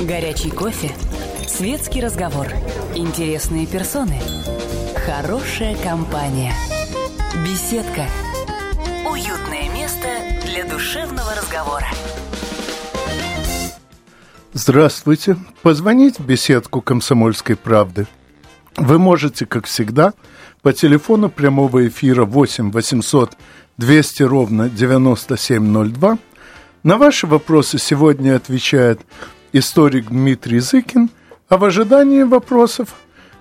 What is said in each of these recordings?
Горячий кофе. Светский разговор. Интересные персоны. Хорошая компания. Беседка. Уютное место для душевного разговора. Здравствуйте. Позвонить в беседку «Комсомольской правды» вы можете, как всегда, по телефону прямого эфира 8 800 200 ровно 9702. На ваши вопросы сегодня отвечает историк Дмитрий Зыкин, а в ожидании вопросов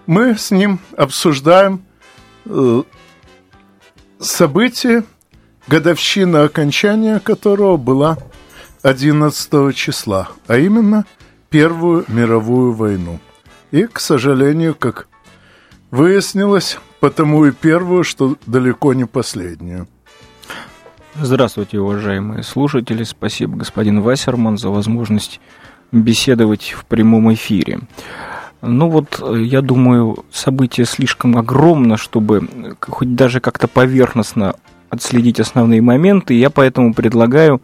мы с ним обсуждаем э, событие, годовщина окончания которого была 11 числа, а именно Первую мировую войну. И, к сожалению, как выяснилось, потому и первую, что далеко не последнюю. Здравствуйте, уважаемые слушатели. Спасибо, господин Вассерман, за возможность беседовать в прямом эфире. Ну вот, я думаю, событие слишком огромно, чтобы хоть даже как-то поверхностно отследить основные моменты. Я поэтому предлагаю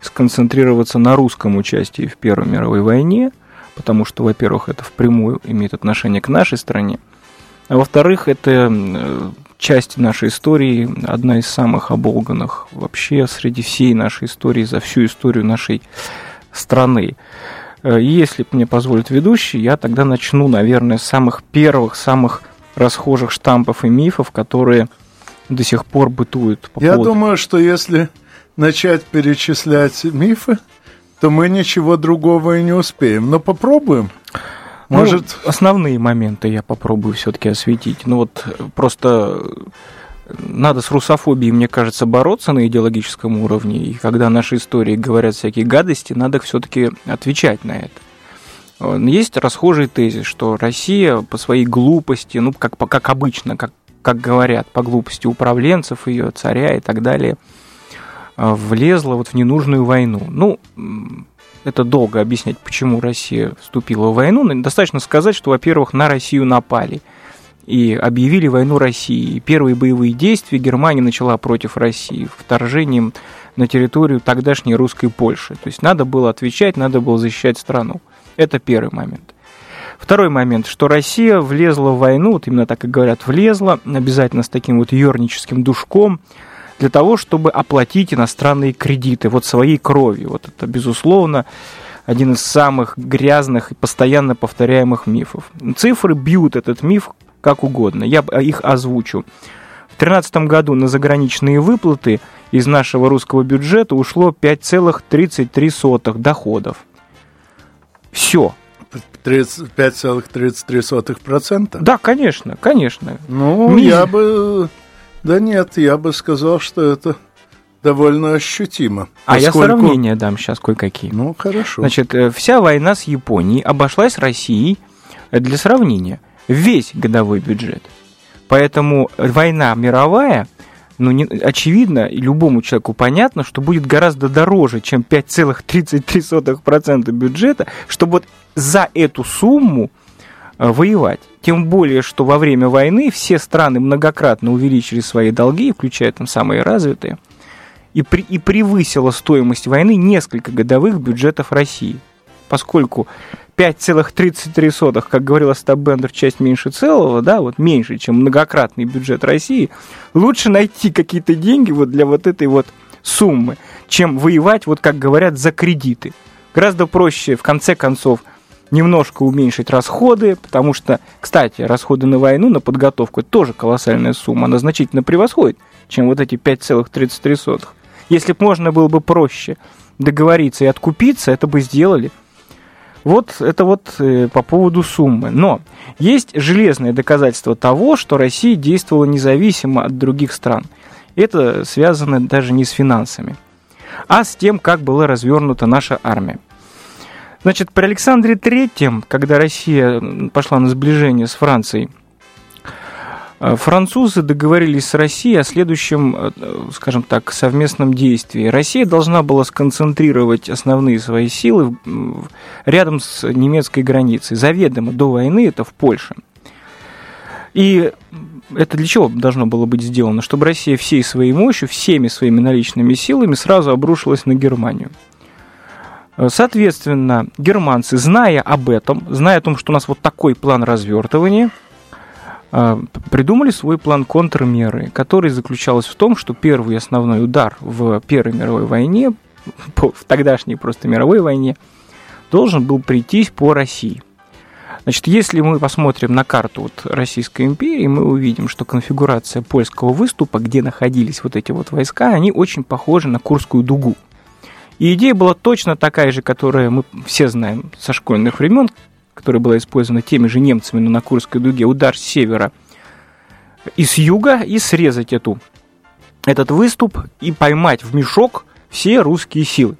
сконцентрироваться на русском участии в Первой мировой войне, потому что, во-первых, это впрямую имеет отношение к нашей стране, а во-вторых, это часть нашей истории, одна из самых оболганных вообще среди всей нашей истории, за всю историю нашей страны. Э, если мне позволит ведущий, я тогда начну, наверное, с самых первых, самых расхожих штампов и мифов, которые до сих пор бытуют. По я поводу... думаю, что если начать перечислять мифы, то мы ничего другого и не успеем. Но попробуем. Ну, Может... Ну, основные моменты я попробую все-таки осветить. Ну вот просто надо с русофобией, мне кажется, бороться на идеологическом уровне. И когда наши истории говорят всякие гадости, надо все-таки отвечать на это. Есть расхожий тезис, что Россия по своей глупости, ну, как, как обычно, как, как говорят, по глупости управленцев ее, царя и так далее, влезла вот в ненужную войну. Ну, это долго объяснять, почему Россия вступила в войну. Но достаточно сказать, что, во-первых, на Россию напали и объявили войну России. Первые боевые действия Германия начала против России вторжением на территорию тогдашней русской Польши. То есть надо было отвечать, надо было защищать страну. Это первый момент. Второй момент, что Россия влезла в войну, вот именно так и говорят, влезла, обязательно с таким вот ерническим душком, для того, чтобы оплатить иностранные кредиты вот своей кровью. Вот это, безусловно, один из самых грязных и постоянно повторяемых мифов. Цифры бьют этот миф как угодно. Я их озвучу. В 2013 году на заграничные выплаты из нашего русского бюджета ушло 5,33 доходов. Все. 5,33%? Да, конечно, конечно. Ну, Ми... я бы да нет, я бы сказал, что это довольно ощутимо. А поскольку... я сравнение дам сейчас кое-какие. Ну, хорошо. Значит, э, вся война с Японией обошлась Россией, э, для сравнения, весь годовой бюджет. Поэтому война мировая, ну, не, очевидно, любому человеку понятно, что будет гораздо дороже, чем 5,33% бюджета, чтобы вот за эту сумму Э, воевать. Тем более, что во время войны все страны многократно увеличили свои долги, включая там самые развитые, и, при, и превысила стоимость войны несколько годовых бюджетов России. Поскольку 5,33, как говорил Остап Бендер, часть меньше целого, да, вот меньше, чем многократный бюджет России, лучше найти какие-то деньги вот для вот этой вот суммы, чем воевать, вот как говорят, за кредиты. Гораздо проще, в конце концов, немножко уменьшить расходы, потому что, кстати, расходы на войну, на подготовку, это тоже колоссальная сумма, она значительно превосходит, чем вот эти 5,33. Если бы можно было бы проще договориться и откупиться, это бы сделали. Вот это вот э, по поводу суммы. Но есть железное доказательство того, что Россия действовала независимо от других стран. Это связано даже не с финансами, а с тем, как была развернута наша армия. Значит, при Александре Третьем, когда Россия пошла на сближение с Францией, Французы договорились с Россией о следующем, э, скажем так, совместном действии. Россия должна была сконцентрировать основные свои силы рядом с немецкой границей. Заведомо до войны это в Польше. И это для чего должно было быть сделано? Чтобы Россия всей своей мощью, всеми своими наличными силами сразу обрушилась на Германию. Соответственно, германцы, зная об этом, зная о том, что у нас вот такой план развертывания, э, придумали свой план контрмеры, который заключался в том, что первый основной удар в Первой мировой войне, в тогдашней просто мировой войне, должен был прийтись по России. Значит, если мы посмотрим на карту вот Российской империи, мы увидим, что конфигурация польского выступа, где находились вот эти вот войска, они очень похожи на Курскую дугу. И идея была точно такая же, которую мы все знаем со школьных времен, которая была использована теми же немцами, но на Курской дуге, удар с севера и с юга, и срезать эту, этот выступ и поймать в мешок все русские силы.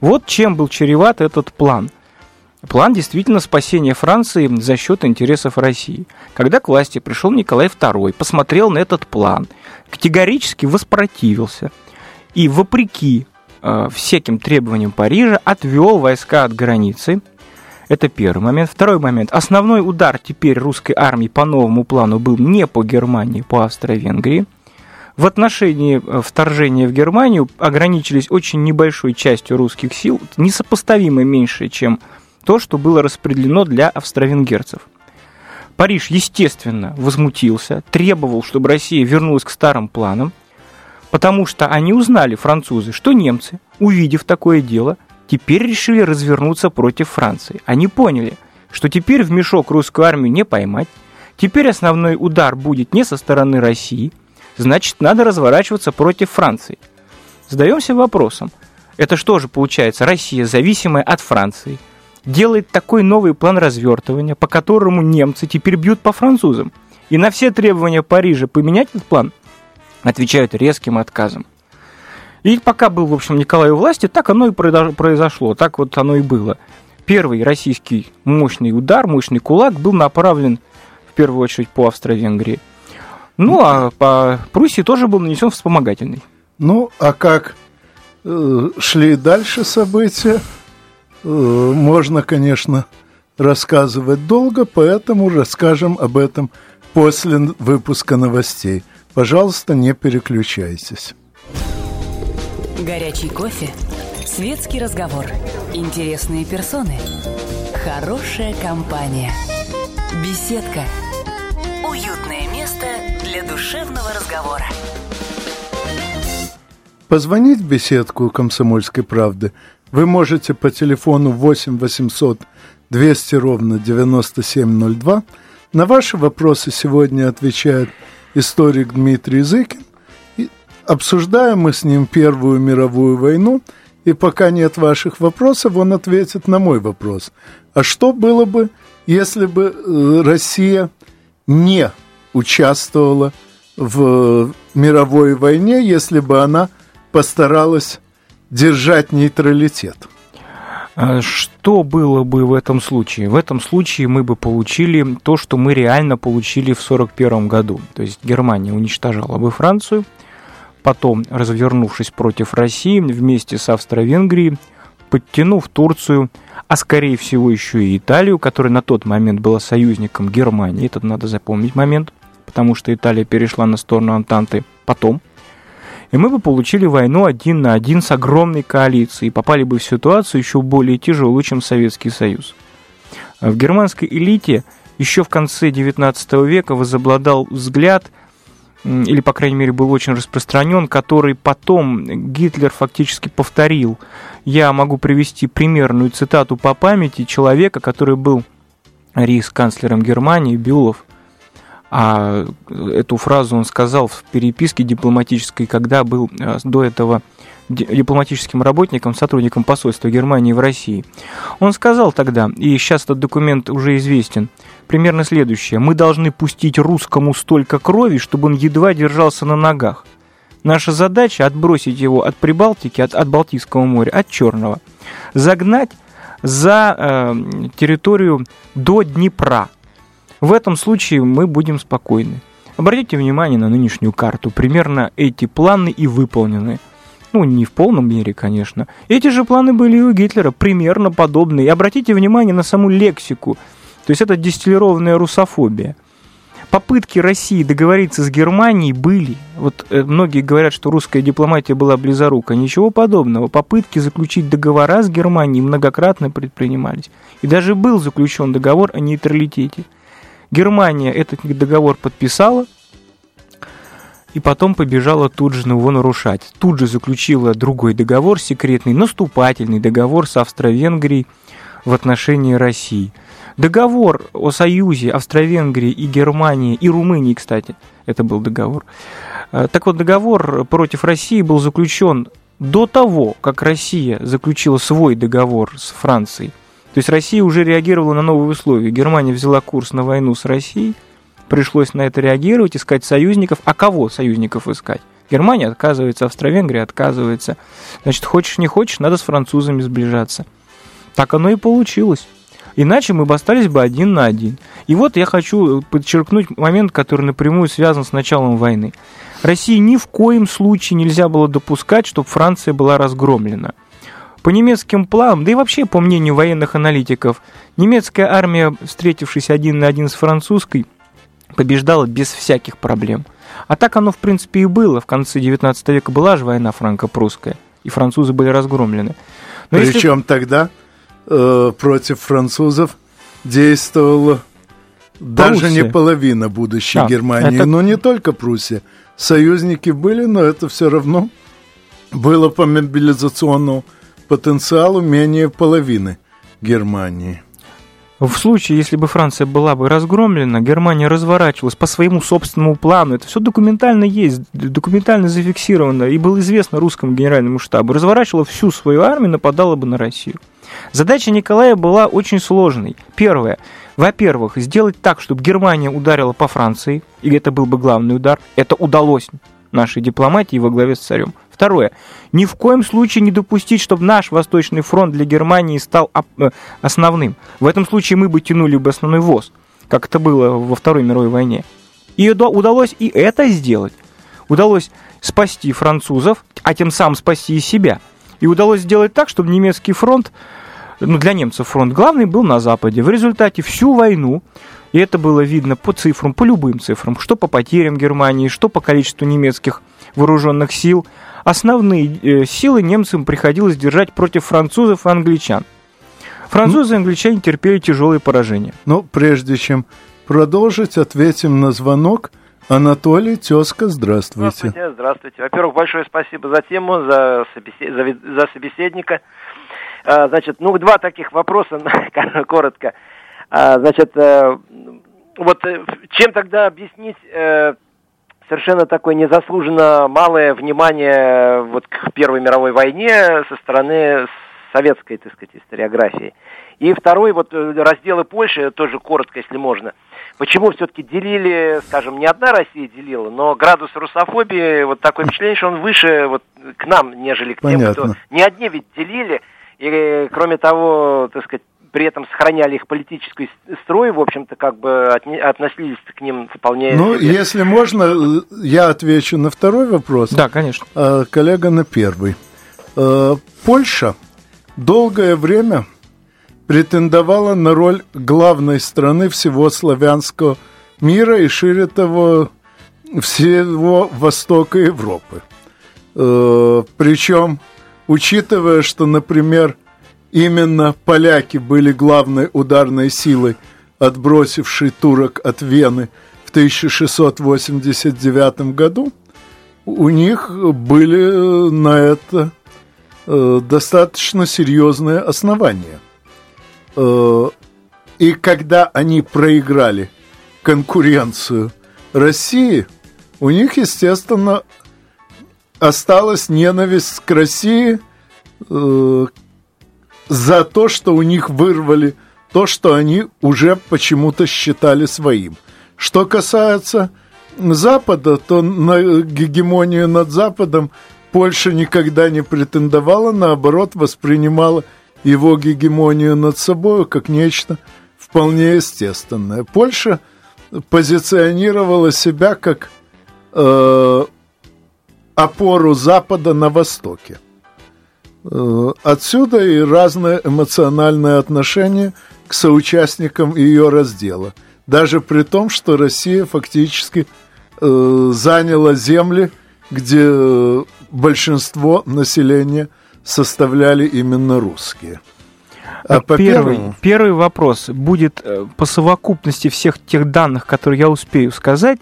Вот чем был чреват этот план. План действительно спасения Франции за счет интересов России. Когда к власти пришел Николай II, посмотрел на этот план, категорически воспротивился и, вопреки э, всяким требованиям Парижа, отвел войска от границы. Это первый момент. Второй момент. Основной удар теперь русской армии по новому плану был не по Германии, по Австро-Венгрии – в отношении э, вторжения в Германию ограничились очень небольшой частью русских сил, несопоставимо меньше, чем то, что было распределено для австро-венгерцев. Париж, естественно, возмутился, требовал, чтобы Россия вернулась к старым планам, потому что они узнали, французы, что немцы, увидев такое дело, теперь решили развернуться против Франции. Они поняли, что теперь в мешок русскую армию не поймать, теперь основной удар будет не со стороны России – значит, надо разворачиваться против Франции. Задаемся вопросом, это что же получается, Россия, зависимая от Франции, делает такой новый план развертывания, по которому немцы теперь бьют по французам. И на все требования Парижа поменять этот план отвечают резким отказом. И пока был, в общем, Николай у власти, так оно и произошло, так вот оно и было. Первый российский мощный удар, мощный кулак был направлен в первую очередь по Австро-Венгрии. Ну, а по Пруссии тоже был нанесен вспомогательный. Ну, а как э, шли дальше события, э, можно, конечно, рассказывать долго, поэтому расскажем об этом после выпуска новостей. Пожалуйста, не переключайтесь. Горячий кофе, светский разговор, интересные персоны, хорошая компания, беседка, уютное место для душевного разговора. Позвонить в беседку «Комсомольской правды» вы можете по телефону 8 800 200 ровно 9702. На ваши вопросы сегодня отвечает историк Дмитрий Зыкин. Обсуждаем мы с ним Первую мировую войну, и пока нет ваших вопросов, он ответит на мой вопрос. А что было бы, если бы э, Россия не участвовала в мировой войне, если бы она постаралась держать нейтралитет. А что было бы в этом случае? В этом случае мы бы получили то, что мы реально получили в 1941 году. То есть Германия уничтожала бы Францию, потом, развернувшись против России, вместе с Австро-Венгрией, подтянув Турцию, а скорее всего еще и Италию, которая на тот момент была союзником Германии, этот надо запомнить момент, потому что Италия перешла на сторону Антанты потом. И мы бы получили войну один на один с огромной коалицией и попали бы в ситуацию еще более тяжелую, чем Советский Союз. В германской элите еще в конце XIX века возобладал взгляд, или, по крайней мере, был очень распространен, который потом Гитлер фактически повторил. Я могу привести примерную цитату по памяти человека, который был рейс-канцлером Германии, Бюлов, а эту фразу он сказал в переписке дипломатической, когда был э, до этого дипломатическим работником, сотрудником посольства Германии в России. Он сказал тогда, и сейчас этот документ уже известен, примерно следующее. Мы должны пустить русскому столько крови, чтобы он едва держался на ногах. Наша задача отбросить его от Прибалтики, от, от Балтийского моря, от Черного, загнать за э, территорию до Днепра – в этом случае мы будем спокойны. Обратите внимание на нынешнюю карту. Примерно эти планы и выполнены. Ну, не в полном мере, конечно. Эти же планы были и у Гитлера, примерно подобные. И обратите внимание на саму лексику. То есть это дистиллированная русофобия. Попытки России договориться с Германией были. Вот э, многие говорят, что русская дипломатия была близорука. Ничего подобного. Попытки заключить договора с Германией многократно предпринимались. И даже был заключен договор о нейтралитете. Германия этот договор подписала, и потом побежала тут же его нарушать. Тут же заключила другой договор, секретный, наступательный договор с Австро-Венгрией в отношении России – Договор о союзе Австро-Венгрии и Германии, и Румынии, кстати, это был договор. Э, так вот, договор против России был заключен до того, как Россия заключила свой договор с Францией. То есть Россия уже реагировала на новые условия. Германия взяла курс на войну с Россией, пришлось на это реагировать, искать союзников. А кого союзников искать? Германия отказывается, Австро-Венгрия отказывается. Значит, хочешь не хочешь, надо с французами сближаться. Так оно и получилось. Иначе мы бы остались бы один на один. И вот я хочу подчеркнуть момент, который напрямую связан с началом войны. России ни в коем случае нельзя было допускать, чтобы Франция была разгромлена. По немецким планам, да и вообще по мнению военных аналитиков, немецкая армия, встретившись один на один с французской, побеждала без всяких проблем. А так оно, в принципе, и было. В конце 19 века была же война франко-прусская, и французы были разгромлены. Но Причем если... тогда э, против французов действовала даже Пруссия. не половина будущей да, Германии, это... но не только Пруссия. Союзники были, но это все равно было по мобилизационному потенциалу менее половины Германии. В случае, если бы Франция была бы разгромлена, Германия разворачивалась по своему собственному плану. Это все документально есть, документально зафиксировано, и было известно русскому генеральному штабу. Разворачивала всю свою армию, нападала бы на Россию. Задача Николая была очень сложной. Первое. Во-первых, сделать так, чтобы Германия ударила по Франции, и это был бы главный удар. Это удалось нашей дипломатии во главе с царем. Второе. Ни в коем случае не допустить, чтобы наш Восточный фронт для Германии стал э, основным. В этом случае мы бы тянули бы основной ВОЗ, как это было во Второй мировой войне. И удалось и это сделать. Удалось спасти французов, а тем самым спасти и себя. И удалось сделать так, чтобы немецкий фронт ну, для немцев фронт главный был на Западе. В результате всю войну, и это было видно по цифрам, по любым цифрам, что по потерям Германии, что по количеству немецких вооруженных сил, основные э, силы немцам приходилось держать против французов и англичан. Французы и англичане терпели тяжелые поражения. Ну, прежде чем продолжить, ответим на звонок. Анатолий, тезка, здравствуйте. Здравствуйте, здравствуйте. Во-первых, большое спасибо за тему, за, собесед... за собеседника. А, значит, ну, два таких вопроса, коротко. А, значит, э, вот э, чем тогда объяснить э, совершенно такое незаслуженно малое внимание вот к Первой мировой войне со стороны советской, так сказать, историографии? И второй, вот разделы Польши, тоже коротко, если можно. Почему все-таки делили, скажем, не одна Россия делила, но градус русофобии, вот такое впечатление, что он выше вот к нам, нежели к Понятно. тем, кто... Не одни ведь делили, и, кроме того, так сказать, при этом сохраняли их политический строй, в общем-то, как бы относились к ним вполне... Ну, себе. если можно, я отвечу на второй вопрос. Да, конечно. А, коллега на первый. А, Польша долгое время претендовала на роль главной страны всего славянского мира и, шире того, всего Востока Европы. Причем учитывая, что, например, именно поляки были главной ударной силой, отбросившей турок от Вены в 1689 году, у них были на это э, достаточно серьезные основания. Э, и когда они проиграли конкуренцию России, у них, естественно, осталась ненависть к России э, за то, что у них вырвали то, что они уже почему-то считали своим. Что касается Запада, то на гегемонию над Западом Польша никогда не претендовала, наоборот, воспринимала его гегемонию над собой как нечто вполне естественное. Польша позиционировала себя как э, опору Запада на Востоке. Э, отсюда и разное эмоциональное отношение к соучастникам ее раздела. даже при том, что Россия фактически э, заняла земли, где большинство населения составляли именно русские. А по первый, первому... первый вопрос будет э, по совокупности всех тех данных, которые я успею сказать,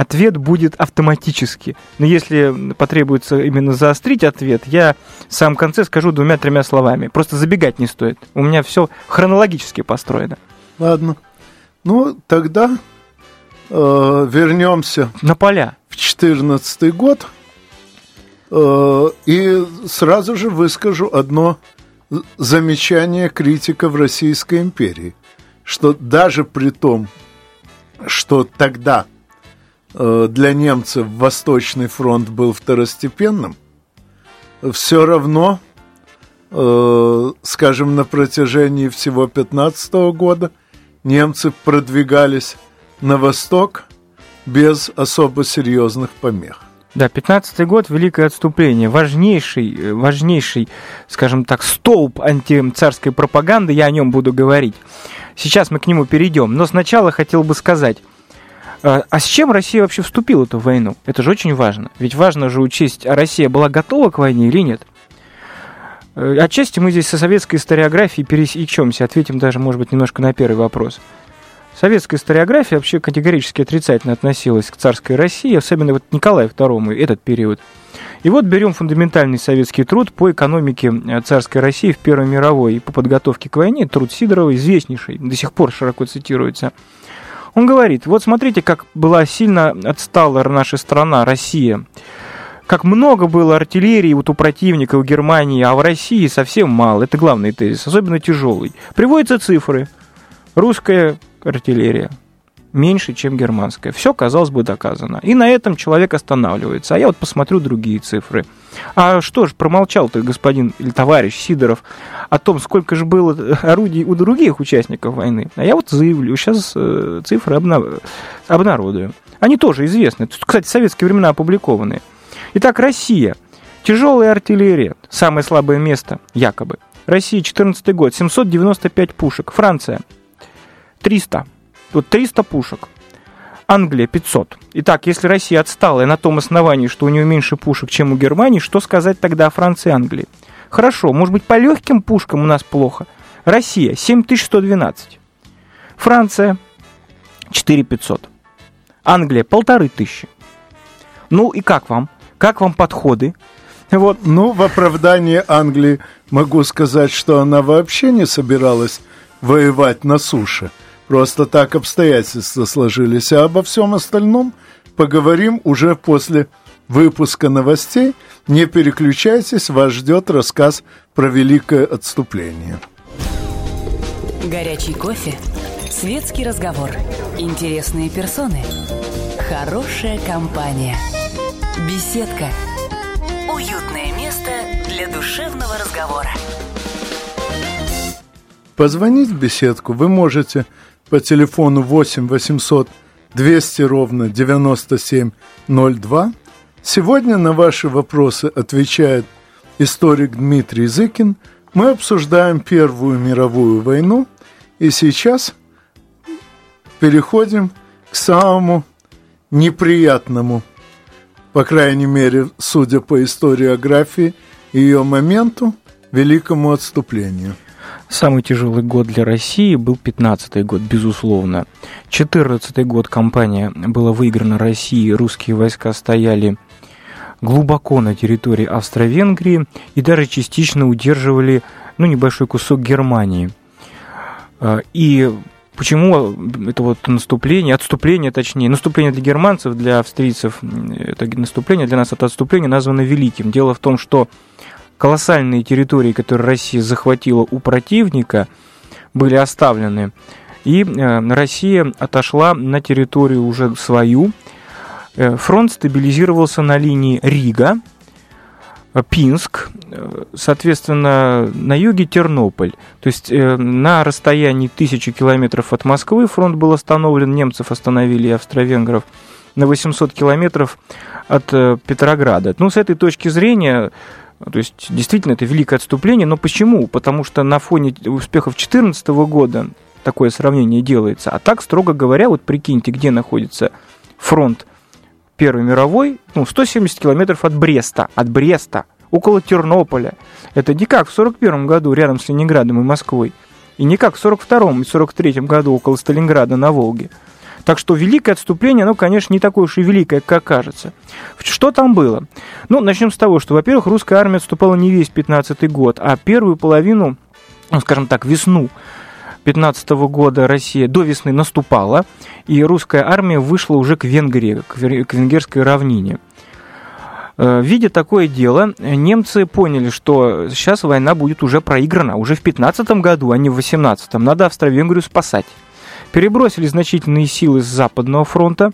ответ будет автоматически. Но если потребуется именно заострить ответ, я в самом конце скажу двумя-тремя словами. Просто забегать не стоит. У меня все хронологически построено. Ладно. Ну, тогда э, вернемся на поля в 2014 год. Э, и сразу же выскажу одно замечание критиков Российской империи, что даже при том, что тогда для немцев Восточный фронт был второстепенным, все равно, э, скажем, на протяжении всего 15 года немцы продвигались на восток без особо серьезных помех. Да, 15-й год, Великое отступление, важнейший, э, важнейший, скажем так, столб антицарской пропаганды, я о нем буду говорить. Сейчас мы к нему перейдем, но сначала хотел бы сказать, э, а с чем Россия вообще вступила в войну? Это же очень важно. Ведь важно же учесть, а Россия была готова к войне или нет. Э, отчасти мы здесь со советской историографией пересечемся, ответим даже, может быть, немножко на первый вопрос. Советская историография вообще категорически отрицательно относилась к царской России, особенно вот Николаю II, этот период. И вот берем фундаментальный советский труд по экономике э, царской России в Первой мировой и по подготовке к войне, труд Сидорова, известнейший, до сих пор широко цитируется. Он говорит, вот смотрите, как была сильно отстала наша страна, Россия. Как много было артиллерии вот у противника, у Германии, а в России совсем мало. Это главный тезис, особенно тяжелый. Приводятся цифры. Русская артиллерия меньше, чем германская. Все, казалось бы, доказано. И на этом человек останавливается. А я вот посмотрю другие цифры. А что ж, промолчал ты, господин или товарищ Сидоров, о том, сколько же было орудий у других участников войны. А я вот заявлю, сейчас э, цифры обна- обнародую. Они тоже известны. Тут, кстати, в советские времена опубликованные. Итак, Россия. Тяжелая артиллерия. Самое слабое место, якобы. Россия, 14 год, 795 пушек. Франция, 300. Вот 300 пушек. Англия 500. Итак, если Россия отстала и на том основании, что у нее меньше пушек, чем у Германии, что сказать тогда о Франции и Англии? Хорошо, может быть, по легким пушкам у нас плохо. Россия 7112. Франция 4500. Англия полторы тысячи. Ну и как вам? Как вам подходы? Вот. Ну, в оправдании Англии могу сказать, что она вообще не собиралась воевать на суше. Просто так обстоятельства сложились. А обо всем остальном поговорим уже после выпуска новостей. Не переключайтесь, вас ждет рассказ про великое отступление. Горячий кофе, светский разговор, интересные персоны, хорошая компания, беседка, уютное место для душевного разговора. Позвонить в беседку вы можете по телефону 8 800 200 ровно 9702. Сегодня на ваши вопросы отвечает историк Дмитрий Зыкин. Мы обсуждаем Первую мировую войну, и сейчас переходим к самому неприятному, по крайней мере, судя по историографии, ее моменту, великому отступлению – Самый тяжелый год для России был 15 год, безусловно. 14 год кампания была выиграна Россией, русские войска стояли глубоко на территории Австро-Венгрии и даже частично удерживали ну, небольшой кусок Германии. А, и почему это вот наступление, отступление точнее, наступление для германцев, для австрийцев, это наступление для нас это отступление названо великим. Дело в том, что колоссальные территории, которые Россия захватила у противника, были оставлены. И э, Россия отошла на территорию уже свою. Э, фронт стабилизировался на линии Рига, Пинск, э, соответственно, на юге Тернополь. То есть на расстоянии тысячи километров от Москвы фронт был остановлен, немцев остановили и австро-венгров на 800 километров от Петрограда. Ну, с этой точки зрения то есть, действительно, это великое отступление. Но почему? Потому что на фоне успехов 2014 года такое сравнение делается. А так, строго говоря, вот прикиньте, где находится фронт Первой мировой, ну, 170 километров от Бреста, от Бреста, около Тернополя. Это не как в 41 году рядом с Ленинградом и Москвой, и не как в 42 и 43 году около Сталинграда на Волге. Так что великое отступление, оно, конечно, не такое уж и великое, как кажется. Что там было? Ну, начнем с того, что, во-первых, русская армия отступала не весь 15 год, а первую половину, ну, скажем так, весну 15 года Россия до весны наступала, и русская армия вышла уже к Венгрии, к венгерской равнине. Э, видя такое дело, немцы поняли, что сейчас война будет уже проиграна, уже в 15 году, а не в 18 Надо Австро-Венгрию спасать. Перебросили значительные силы с Западного фронта,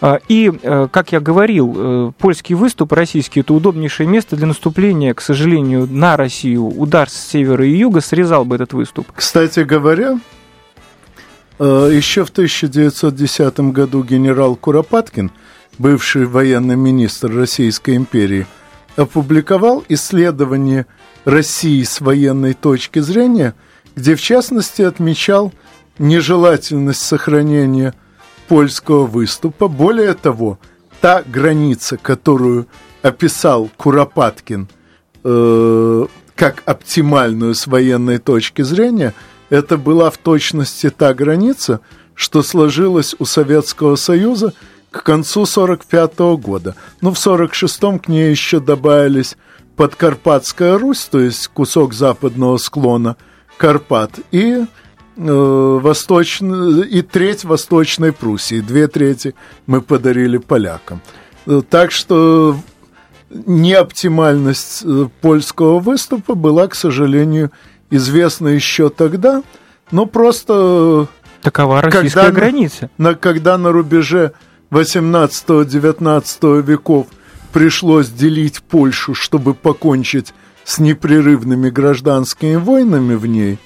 э, и, э, как я говорил, польский выступ российский – это удобнейшее место для наступления, к сожалению, на Россию. Удар с севера и юга срезал бы этот выступ. Кстати говоря, еще в 1910 году генерал Куропаткин – бывший военный министр Российской империи, опубликовал исследование России с военной точки зрения, где в частности отмечал нежелательность сохранения польского выступа. Более того, та граница, которую описал Куропаткин э, как оптимальную с военной точки зрения, это была в точности та граница, что сложилась у Советского Союза – к концу 45 -го года. Ну, в 46-м к ней еще добавились Подкарпатская Русь, то есть кусок западного склона Карпат, и э, восточный, и треть Восточной Пруссии, две трети мы подарили полякам. Э, так что неоптимальность э, польского выступа была, к сожалению, известна еще тогда, но просто... Такова российская когда граница. На, когда на рубеже 18-19 веков пришлось делить Польшу, чтобы покончить с непрерывными гражданскими войнами в ней,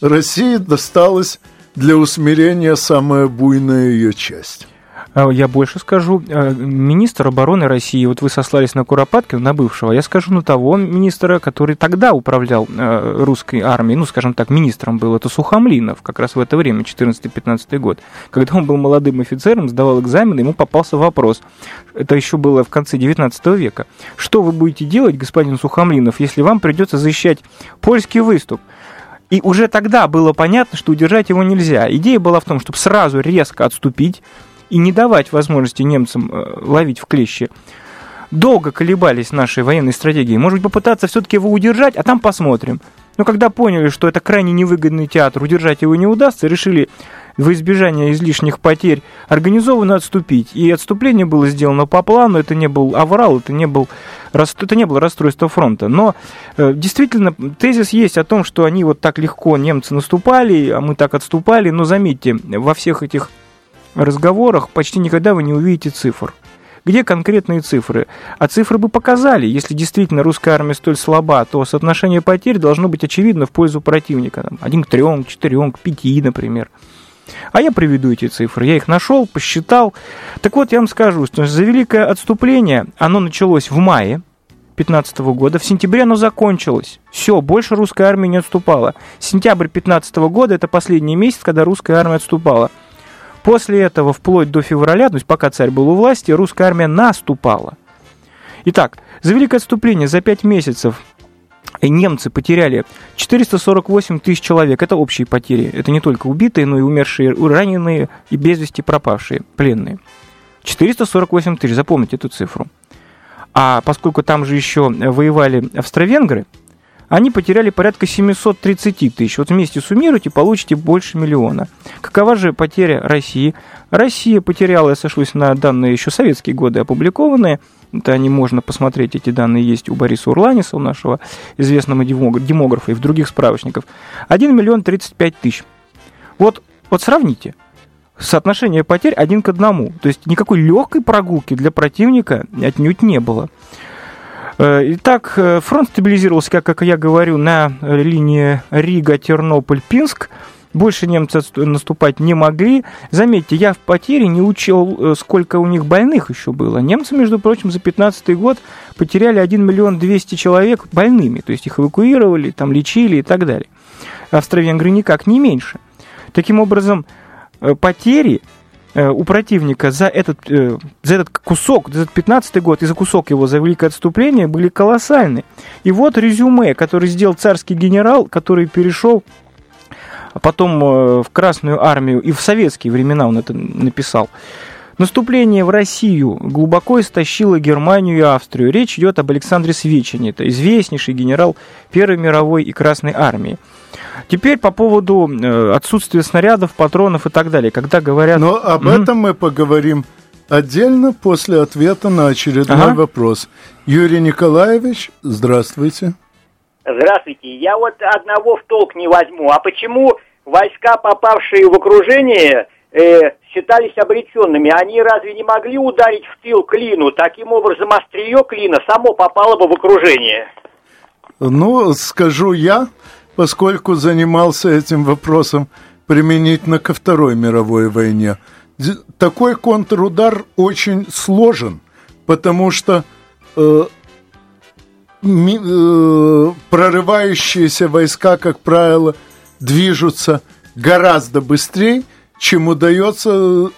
России досталась для усмирения самая буйная ее часть. А, я больше скажу. А, министр обороны России, вот вы сослались на Куропаткина, на бывшего, я скажу на того министра, который тогда управлял а, русской армией, ну, скажем так, министром был, это Сухомлинов, как раз в это время, 14-15 год. Когда он был молодым офицером, сдавал экзамены, ему попался вопрос, это еще было в конце 19 века, что вы будете делать, господин Сухомлинов, если вам придется защищать польский выступ? И уже тогда было понятно, что удержать его нельзя. Идея была в том, чтобы сразу резко отступить, и не давать возможности немцам э, ловить в клещи. Долго колебались нашей военной стратегии. Может быть, попытаться все-таки его удержать, а там посмотрим. Но когда поняли, что это крайне невыгодный театр, удержать его не удастся, решили во избежание излишних потерь организованно отступить. И отступление было сделано по плану, это не был аврал, это не, был, это не было расстройство фронта. Но э, действительно тезис есть о том, что они вот так легко, немцы наступали, а мы так отступали. Но заметьте, во всех этих разговорах почти никогда вы не увидите цифр. Где конкретные цифры? А цифры бы показали, если действительно русская армия столь слаба, то соотношение потерь должно быть очевидно в пользу противника. Один к трем, к четырем, к пяти, например. А я приведу эти цифры. Я их нашел, посчитал. Так вот, я вам скажу, что за великое отступление, оно началось в мае 15 года. В сентябре оно закончилось. Все, больше русская армия не отступала. Сентябрь 15 года – это последний месяц, когда русская армия отступала. После этого, вплоть до февраля, то есть пока царь был у власти, русская армия наступала. Итак, за великое отступление за 5 месяцев немцы потеряли 448 тысяч человек. Это общие потери. Это не только убитые, но и умершие, раненые и без вести пропавшие, пленные. 448 тысяч, запомните эту цифру. А поскольку там же еще воевали австро-венгры, они потеряли порядка 730 тысяч. Вот вместе суммируйте, получите больше миллиона. Какова же потеря России? Россия потеряла, я сошлюсь на данные еще советские годы опубликованные, это они можно посмотреть, эти данные есть у Бориса Урланиса, у нашего известного демографа и в других справочников. 1 миллион 35 тысяч. Вот, вот сравните. Соотношение потерь один к одному. То есть никакой легкой прогулки для противника отнюдь не было. Э, итак, э, фронт стабилизировался, как, я говорю, на линии Рига-Тернополь-Пинск. Больше немцы наступать не могли. Заметьте, я в потере не учил, э, сколько у них больных еще было. Немцы, между прочим, за 15 год потеряли 1 миллион 200 человек больными. То есть их эвакуировали, там лечили и так далее. Австро-венгры никак не меньше. Таким образом, э, потери э, у противника за этот, э, за этот кусок, за этот 15 год и за кусок его за великое отступление были колоссальны. И вот резюме, который сделал царский генерал, который перешел потом в Красную армию, и в советские времена он это написал. Наступление в Россию глубоко истощило Германию и Австрию. Речь идет об Александре Свечине, это известнейший генерал Первой мировой и Красной армии. Теперь по поводу э, отсутствия снарядов, патронов и так далее. Когда говорят... Но об mm-hmm. этом мы поговорим отдельно после ответа на очередной ага. вопрос. Юрий Николаевич, здравствуйте. Здравствуйте. Я вот одного в толк не возьму. А почему войска, попавшие в окружение, э, считались обреченными? Они разве не могли ударить в тыл клину? Таким образом, острие клина само попало бы в окружение. Ну, скажу я, поскольку занимался этим вопросом применительно ко Второй мировой войне. Такой контрудар очень сложен, потому что э, ми, э, прорывающиеся войска, как правило, движутся гораздо быстрее, чем удается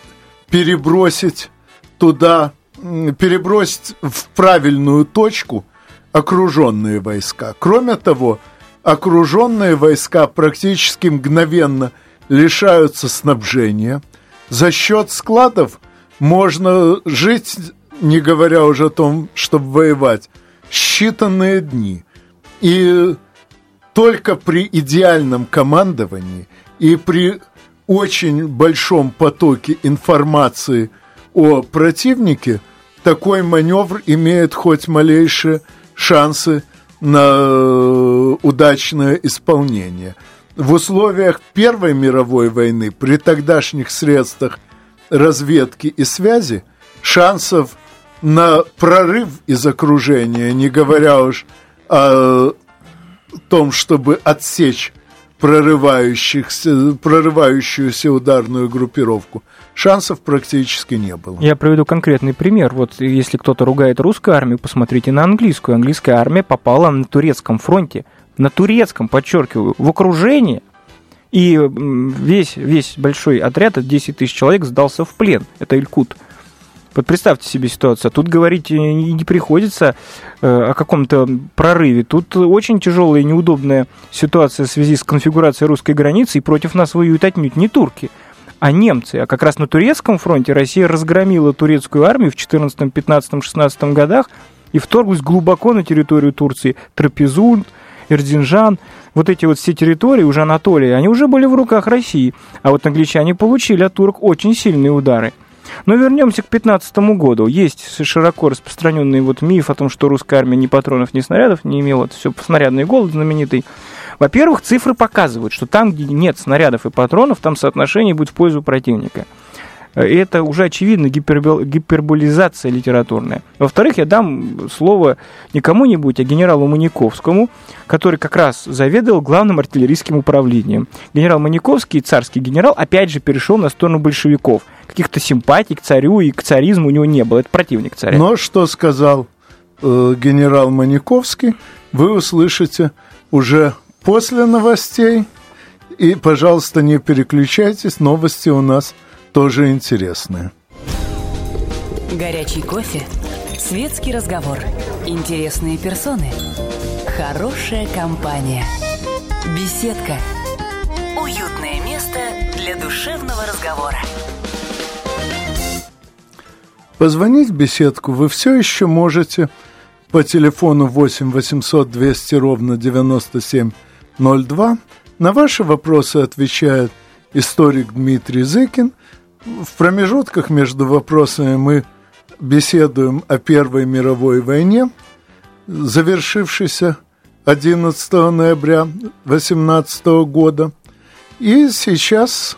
перебросить туда, перебросить в правильную точку окруженные войска. Кроме того, окруженные войска практически мгновенно лишаются снабжения. За счет складов можно жить, не говоря уже о том, чтобы воевать, считанные дни. И только при идеальном командовании и при очень большом потоке информации о противнике такой маневр имеет хоть малейшие шансы на э, удачное исполнение. В условиях Первой мировой войны при тогдашних средствах разведки и связи шансов на прорыв из окружения, не говоря уж о том, чтобы отсечь прорывающихся, прорывающуюся ударную группировку, шансов практически не было. Я приведу конкретный пример. Вот если кто-то ругает русскую армию, посмотрите на английскую. Английская армия попала на турецком фронте, на турецком, подчеркиваю, в окружение, и весь, весь большой отряд, от 10 тысяч человек, сдался в плен. Это Илькут. Вот представьте себе ситуацию. Тут говорить не приходится э, о каком-то прорыве. Тут очень тяжелая и неудобная ситуация в связи с конфигурацией русской границы, и против нас воюют отнюдь не турки, а немцы. А как раз на турецком фронте Россия разгромила турецкую армию в 14, 15, 16 годах и вторглась глубоко на территорию Турции. Трапезун, Эрдинжан, вот эти вот все территории, уже Анатолия, они уже были в руках России. А вот англичане получили от турок очень сильные удары. Но вернемся к 15 году. Есть широко распространенный вот миф о том, что русская армия ни патронов, ни снарядов не имела. Это все снарядный голод знаменитый. Во-первых, цифры показывают, что там, где нет снарядов и патронов, там соотношение будет в пользу противника. Это уже очевидно гипербол, гиперболизация литературная. Во-вторых, я дам слово не кому-нибудь, а генералу Маниковскому, который как раз заведовал главным артиллерийским управлением. Генерал Маниковский, царский генерал, опять же перешел на сторону большевиков. Каких-то симпатий к царю и к царизму у него не было. Это противник царя. Но что сказал э, генерал Маниковский, вы услышите уже после новостей. И, пожалуйста, не переключайтесь, новости у нас – тоже интересное. Горячий кофе, светский разговор, интересные персоны, хорошая компания, беседка, уютное место для душевного разговора. Позвонить в беседку вы все еще можете по телефону 8 800 200 ровно 9702. На ваши вопросы отвечает историк Дмитрий Зыкин – в промежутках между вопросами мы беседуем о Первой мировой войне, завершившейся 11 ноября 18 года. И сейчас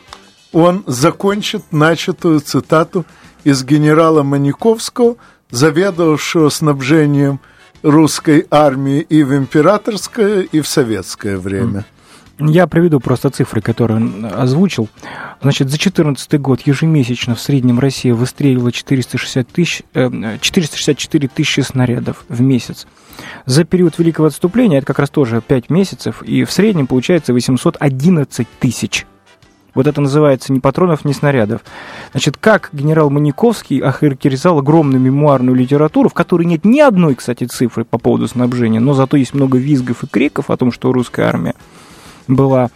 он закончит начатую цитату из генерала Маниковского, заведовавшего снабжением русской армии и в императорское, и в советское время. Я приведу просто цифры, которые он озвучил. Значит, за 2014 год ежемесячно в среднем Россия выстреливала 460 тысяч, э, 464 тысячи снарядов в месяц. За период Великого отступления, это как раз тоже 5 месяцев, и в среднем получается 811 тысяч. Вот это называется ни патронов, ни снарядов. Значит, как генерал Маниковский охарактеризовал огромную мемуарную литературу, в которой нет ни одной, кстати, цифры по поводу снабжения, но зато есть много визгов и криков о том, что русская армия была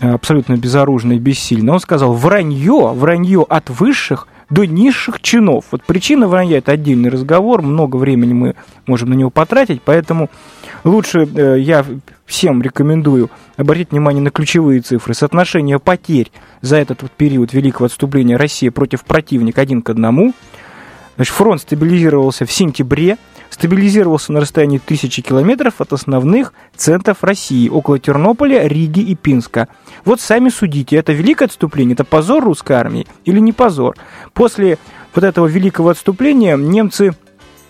э, абсолютно безоружна и бессильна. Он сказал, вранье, вранье от высших до низших чинов. Вот причина вранья – это отдельный разговор, много времени мы можем на него потратить, поэтому лучше э, я всем рекомендую обратить внимание на ключевые цифры. Соотношение потерь за этот вот период великого отступления России против противника один к одному. Значит, фронт стабилизировался в сентябре, стабилизировался на расстоянии тысячи километров от основных центров России, около Тернополя, Риги и Пинска. Вот сами судите, это великое отступление, это позор русской армии или не позор? После вот этого великого отступления немцы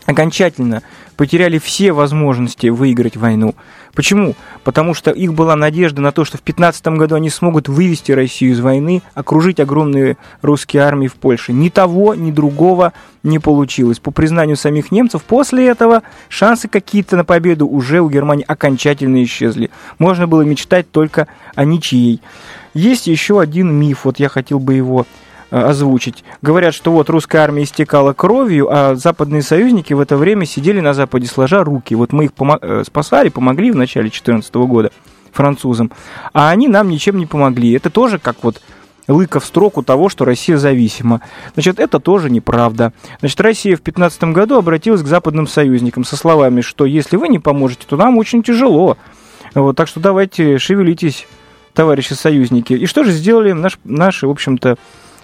окончательно потеряли все возможности выиграть войну. Почему? Потому что их была надежда на то, что в 15 году они смогут вывести Россию из войны, окружить огромные русские армии в Польше. Ни того, ни другого не получилось. По признанию самих немцев, после этого шансы какие-то на победу уже у Германии окончательно исчезли. Можно было мечтать только о ничьей. Есть еще один миф, вот я хотел бы его озвучить. Говорят, что вот русская армия истекала кровью, а западные союзники в это время сидели на Западе сложа руки. Вот мы их помо- э, спасали, помогли в начале 2014 года французам, а они нам ничем не помогли. Это тоже как вот лыка в строку того, что Россия зависима. Значит, это тоже неправда. Значит, Россия в 2015 году обратилась к западным союзникам со словами, что если вы не поможете, то нам очень тяжело. Вот, так что давайте шевелитесь, товарищи союзники. И что же сделали наш, наши, в общем-то,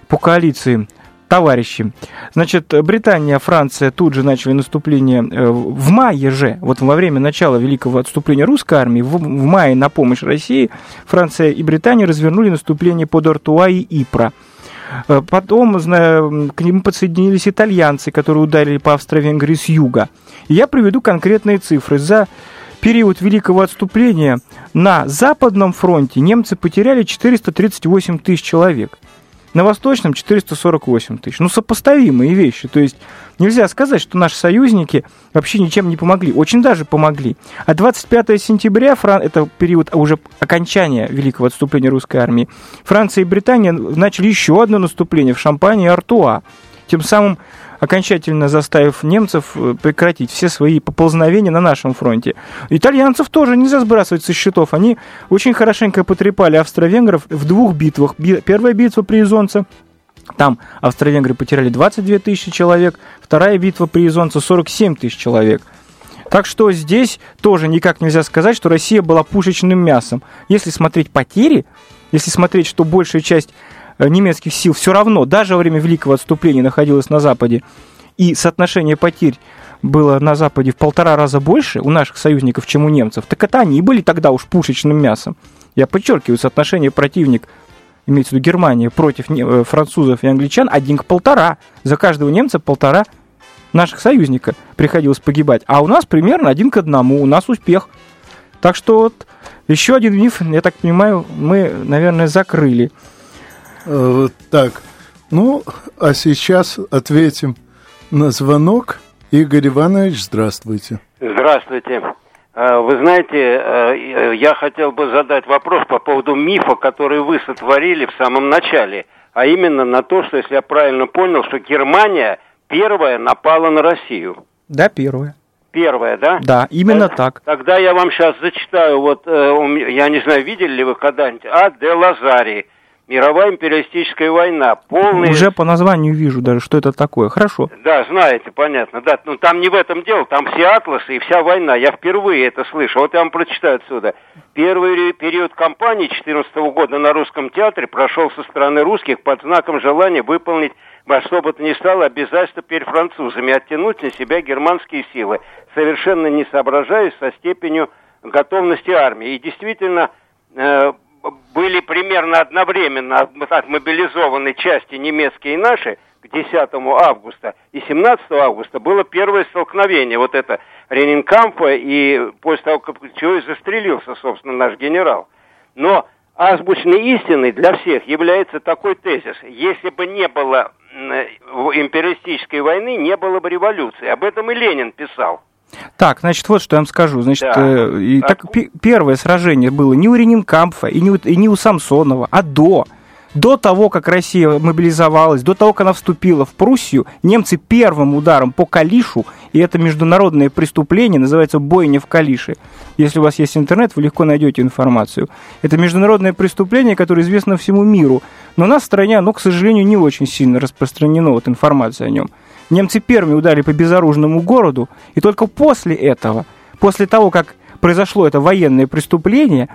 по коалиции товарищи. Значит, Британия, Франция тут же начали наступление э, в мае же, вот во время начала великого отступления русской армии, в, в мае на помощь России Франция и Британия развернули наступление под Артуа и Ипра. Э, потом к ним подсоединились итальянцы, которые ударили по Австро-Венгрии с юга. И я приведу конкретные цифры. За период Великого отступления на Западном фронте немцы потеряли 438 тысяч человек. На Восточном 448 тысяч. Ну, сопоставимые вещи. То есть нельзя сказать, что наши союзники вообще ничем не помогли. Очень даже помогли. А 25 сентября, это период уже окончания великого отступления русской армии, Франция и Британия начали еще одно наступление в Шампании и Артуа. Тем самым окончательно заставив немцев э, прекратить все свои поползновения на нашем фронте. Итальянцев тоже нельзя сбрасывать со счетов. Они очень хорошенько потрепали австро-венгров в двух битвах. Первая битва при Изонце, там австро-венгры потеряли 22 тысячи человек, вторая битва при Изонце 47 тысяч человек. Так что здесь тоже никак нельзя сказать, что Россия была пушечным мясом. Если смотреть потери, если смотреть, что большая часть немецких сил все равно, даже во время Великого отступления находилась на Западе, и соотношение потерь было на Западе в полтора раза больше у наших союзников, чем у немцев, так это они были тогда уж пушечным мясом. Я подчеркиваю, соотношение противник, имеется в виду Германия, против э, французов и англичан один к полтора. За каждого немца полтора наших союзника приходилось погибать. А у нас примерно один к одному, у нас успех. Так что вот еще один миф, я так понимаю, мы, наверное, закрыли. Э, так, ну, а сейчас ответим на звонок. Игорь Иванович, здравствуйте. Здравствуйте. Э, вы знаете, э, я хотел бы задать вопрос по поводу мифа, который вы сотворили в самом начале, а именно на то, что, если я правильно понял, что Германия первая напала на Россию. Да, первая. Первая, да? Да, именно так. Тогда я вам сейчас зачитаю, вот, я не знаю, видели ли вы когда-нибудь, а де Лазари – Мировая империалистическая война. Полный... Уже по названию вижу даже, что это такое. Хорошо. Да, знаете, понятно. Да, ну там не в этом дело, там все атласы и вся война. Я впервые это слышу. Вот я вам прочитаю отсюда. Первый период кампании 14 года на русском театре прошел со стороны русских под знаком желания выполнить во что бы то ни стало обязательство перед французами, оттянуть на себя германские силы, совершенно не соображаясь со степенью готовности армии. И действительно, э, были примерно одновременно отмобилизованы части немецкие и наши к 10 августа, и 17 августа было первое столкновение, вот это Ренинкампа, и после того, как и застрелился, собственно, наш генерал. Но азбучной истиной для всех является такой тезис. Если бы не было империалистической войны, не было бы революции. Об этом и Ленин писал. Так, значит, вот что я вам скажу. Значит, да. э, и, так, первое сражение было не у Ренинкампфа и не у, и не у Самсонова, а до. До того, как Россия мобилизовалась, до того, как она вступила в Пруссию, немцы первым ударом по Калишу, и это международное преступление, называется бойня в Калише. Если у вас есть интернет, вы легко найдете информацию. Это международное преступление, которое известно всему миру. Но у нас в стране оно, к сожалению, не очень сильно распространено, вот информация о нем. Немцы первыми ударили по безоружному городу, и только после этого, после того, как произошло это военное преступление,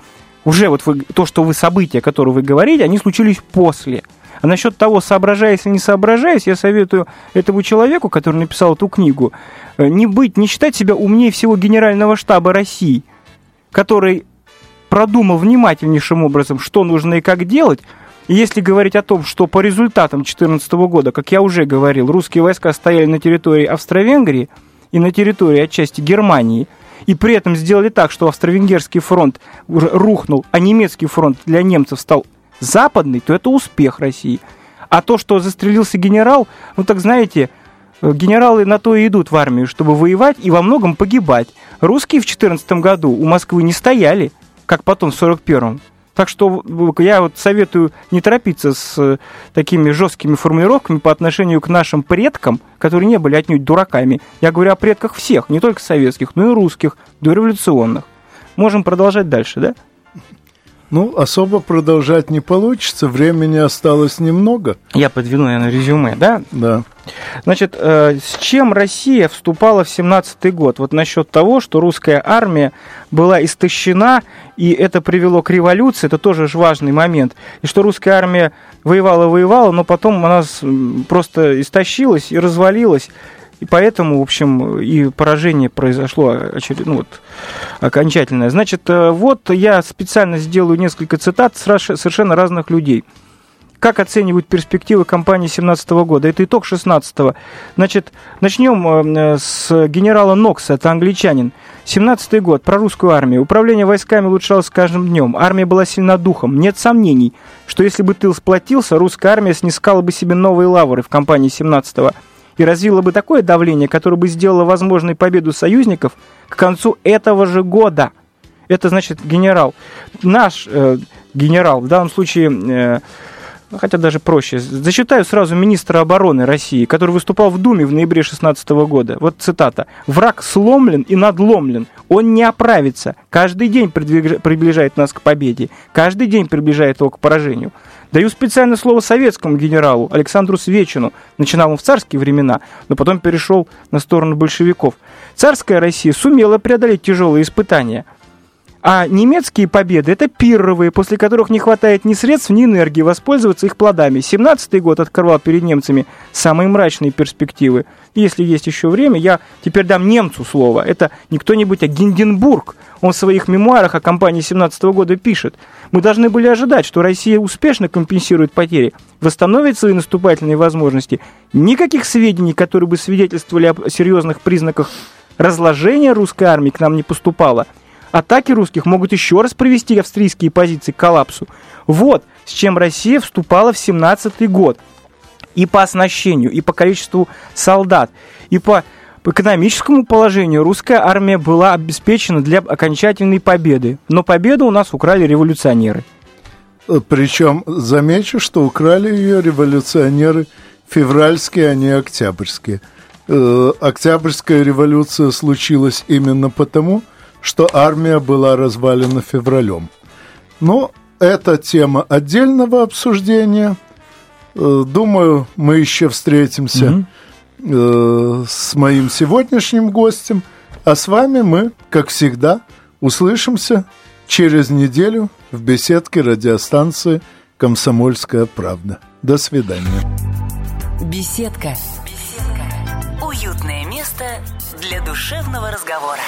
уже вот вы, то, что вы события, которые вы говорите, они случились после. А насчет того, соображаясь или не соображаясь, я советую этому человеку, который написал эту книгу, э, не быть, не считать себя умнее всего Генерального штаба России, который продумал внимательнейшим образом, что нужно и как делать, и если говорить о том, что по результатам 2014 года, как я уже говорил, русские войска стояли на территории Австро-Венгрии и на территории отчасти Германии, и при этом сделали так, что Австро-Венгерский фронт рухнул, а немецкий фронт для немцев стал западный, то это успех России. А то, что застрелился генерал, ну так знаете, генералы на то и идут в армию, чтобы воевать и во многом погибать. Русские в 2014 году у Москвы не стояли, как потом в 1941 так что я вот советую не торопиться с э, такими жесткими формулировками по отношению к нашим предкам, которые не были отнюдь дураками. Я говорю о предках всех, не только советских, но и русских, дореволюционных. Можем продолжать дальше, да? Ну, особо продолжать не получится, времени осталось немного. Я подвину, наверное, резюме, да? Да. Значит, э, с чем Россия вступала в 17-й год? Вот насчет того, что русская армия была истощена, и это привело к революции, это тоже же важный момент. И что русская армия воевала-воевала, но потом она просто истощилась и развалилась. И поэтому, в общем, и поражение произошло очеред... ну, вот, окончательное. Значит, э, вот я специально сделаю несколько цитат совершенно разных людей. Как оценивают перспективы кампании 2017 года? Это итог 16 -го. Значит, начнем э, с генерала Нокса, это англичанин. 17 год, про русскую армию. Управление войсками улучшалось с каждым днем. Армия была сильна духом. Нет сомнений, что если бы тыл сплотился, русская армия снискала бы себе новые лавры в кампании 17 -го и развила бы такое давление, которое бы сделало возможной победу союзников к концу этого же года. Это значит генерал. Наш э, генерал, в данном случае, э, хотя даже проще, зачитаю сразу министра обороны России, который выступал в Думе в ноябре 2016 года. Вот цитата. «Враг сломлен и надломлен. Он не оправится. Каждый день приближает нас к победе. Каждый день приближает его к поражению. Даю специальное слово советскому генералу Александру Свечину. Начинал он в царские времена, но потом перешел на сторону большевиков. Царская Россия сумела преодолеть тяжелые испытания. А немецкие победы – это пирровые, после которых не хватает ни средств, ни энергии воспользоваться их плодами. 17-й год открывал перед немцами самые мрачные перспективы. Если есть еще время, я теперь дам немцу слово. Это не кто-нибудь, а Гинденбург. Он в своих мемуарах о кампании 17 -го года пишет. Мы должны были ожидать, что Россия успешно компенсирует потери, восстановит свои наступательные возможности. Никаких сведений, которые бы свидетельствовали о серьезных признаках разложения русской армии к нам не поступало – Атаки русских могут еще раз привести австрийские позиции к коллапсу. Вот с чем Россия вступала в 17 год. И по оснащению, и по количеству солдат, и по по экономическому положению русская армия была обеспечена для окончательной победы. Но победу у нас украли революционеры. Причем замечу, что украли ее революционеры февральские, а не октябрьские. Э, октябрьская революция случилась именно потому, что армия была развалена февралем. Но это тема отдельного обсуждения. Э, думаю, мы еще встретимся mm-hmm. с моим сегодняшним гостем. А с вами мы, как всегда, услышимся через неделю в беседке радиостанции «Комсомольская правда». До свидания. Беседка. Беседка. Уютное место для душевного разговора.